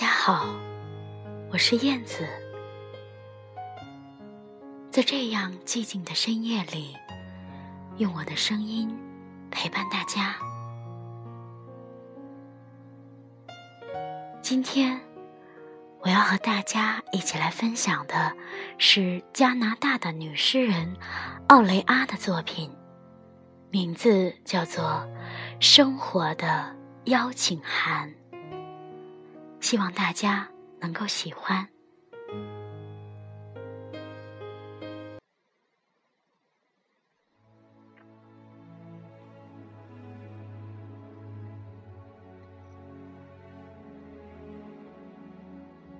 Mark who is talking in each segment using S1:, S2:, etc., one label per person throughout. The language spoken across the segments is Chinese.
S1: 大家好，我是燕子，在这样寂静的深夜里，用我的声音陪伴大家。今天我要和大家一起来分享的是加拿大的女诗人奥雷阿的作品，名字叫做《生活的邀请函》。希望大家能够喜欢。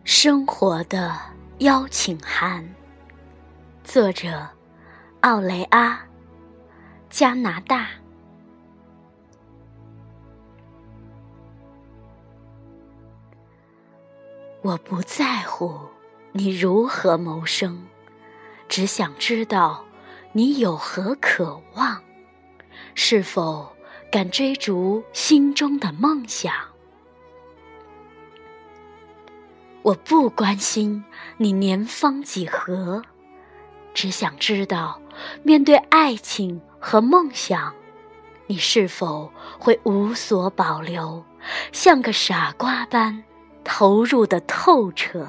S1: 生活的邀请函，作者奥雷阿，加拿大。我不在乎你如何谋生，只想知道你有何渴望，是否敢追逐心中的梦想。我不关心你年方几何，只想知道面对爱情和梦想，你是否会无所保留，像个傻瓜般。投入的透彻，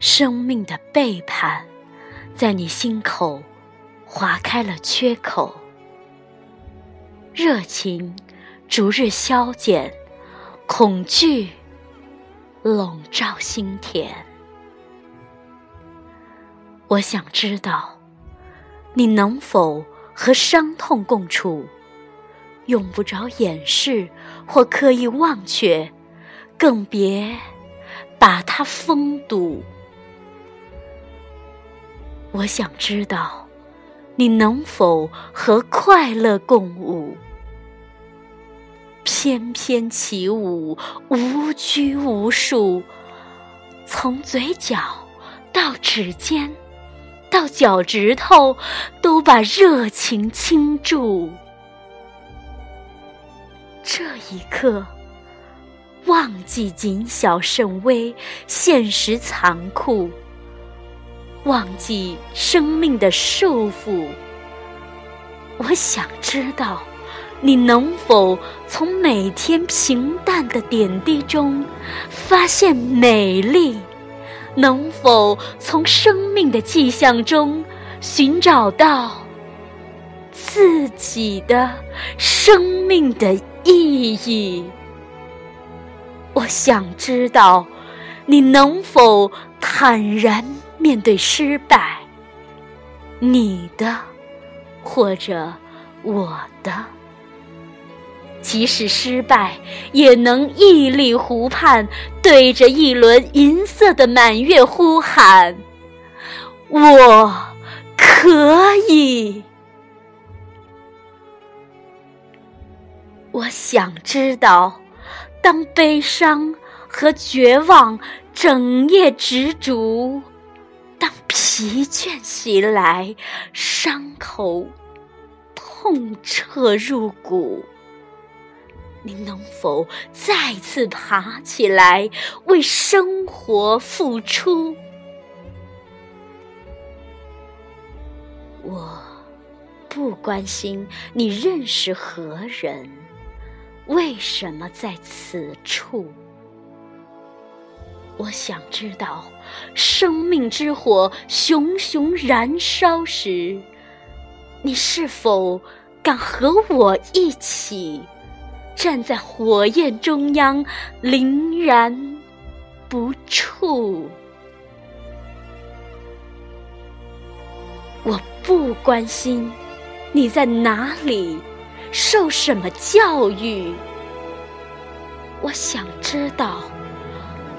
S1: 生命的背叛，在你心口划开了缺口，热情逐日消减，恐惧笼罩心田。我想知道，你能否和伤痛共处？用不着掩饰或刻意忘却，更别把它封堵。我想知道，你能否和快乐共舞，翩翩起舞，无拘无束，从嘴角到指尖，到脚趾头，都把热情倾注。这一刻，忘记谨小慎微，现实残酷；忘记生命的束缚。我想知道，你能否从每天平淡的点滴中发现美丽？能否从生命的迹象中寻找到自己的生命的？意义。我想知道，你能否坦然面对失败？你的，或者我的，即使失败，也能屹立湖畔，对着一轮银色的满月呼喊：“我可以。”我想知道，当悲伤和绝望整夜执着，当疲倦袭来，伤口痛彻入骨，你能否再次爬起来，为生活付出？我不关心你认识何人。为什么在此处？我想知道，生命之火熊熊燃烧时，你是否敢和我一起站在火焰中央，凛然不触？我不关心你在哪里。受什么教育？我想知道，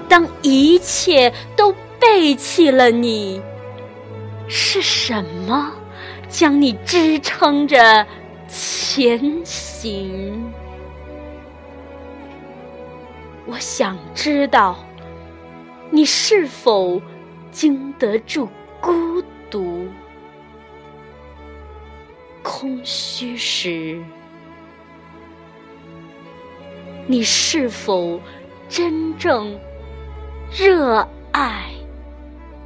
S1: 当一切都背弃了你，是什么将你支撑着前行？我想知道，你是否经得住孤独、空虚时？你是否真正热爱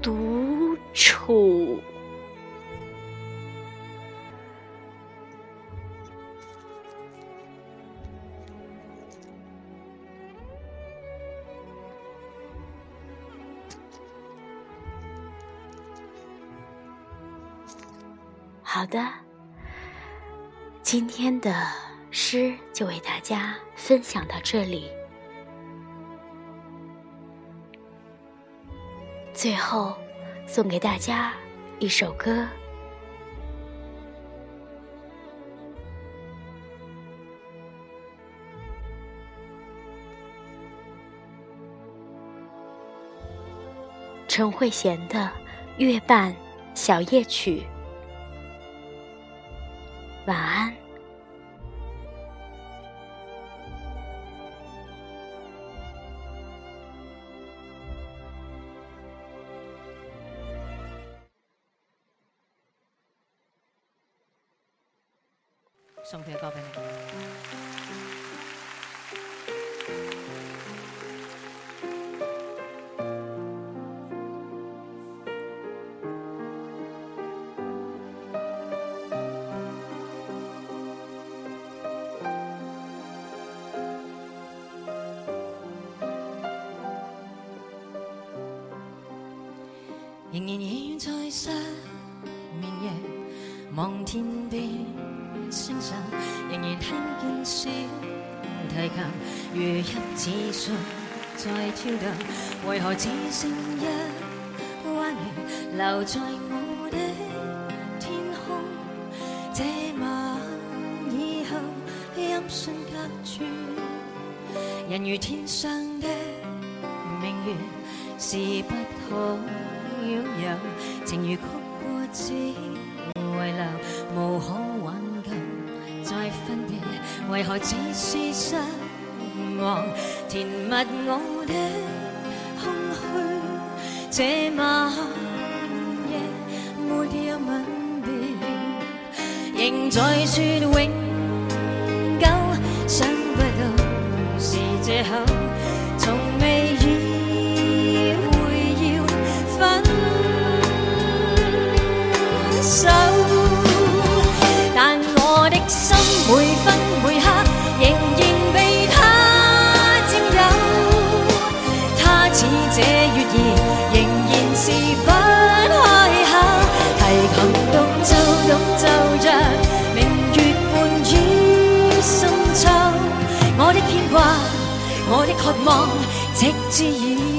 S1: 独处？好的，今天的诗就为大家分享到这里。最后，送给大家一首歌，陈慧娴的《月半小夜曲》。晚安。
S2: 送佢歌俾你。仍然倚在失，望天边星辰，仍然听见小提琴如一指信在跳动，为何只剩一弯月留在我的天空？这晚以后，音讯隔绝，人如天上的明月，是不可。拥有情如曲过只为何只是失望？填密我的空虚，这晚夜没有吻别，仍在说永久，想不到是借口。望，直至以。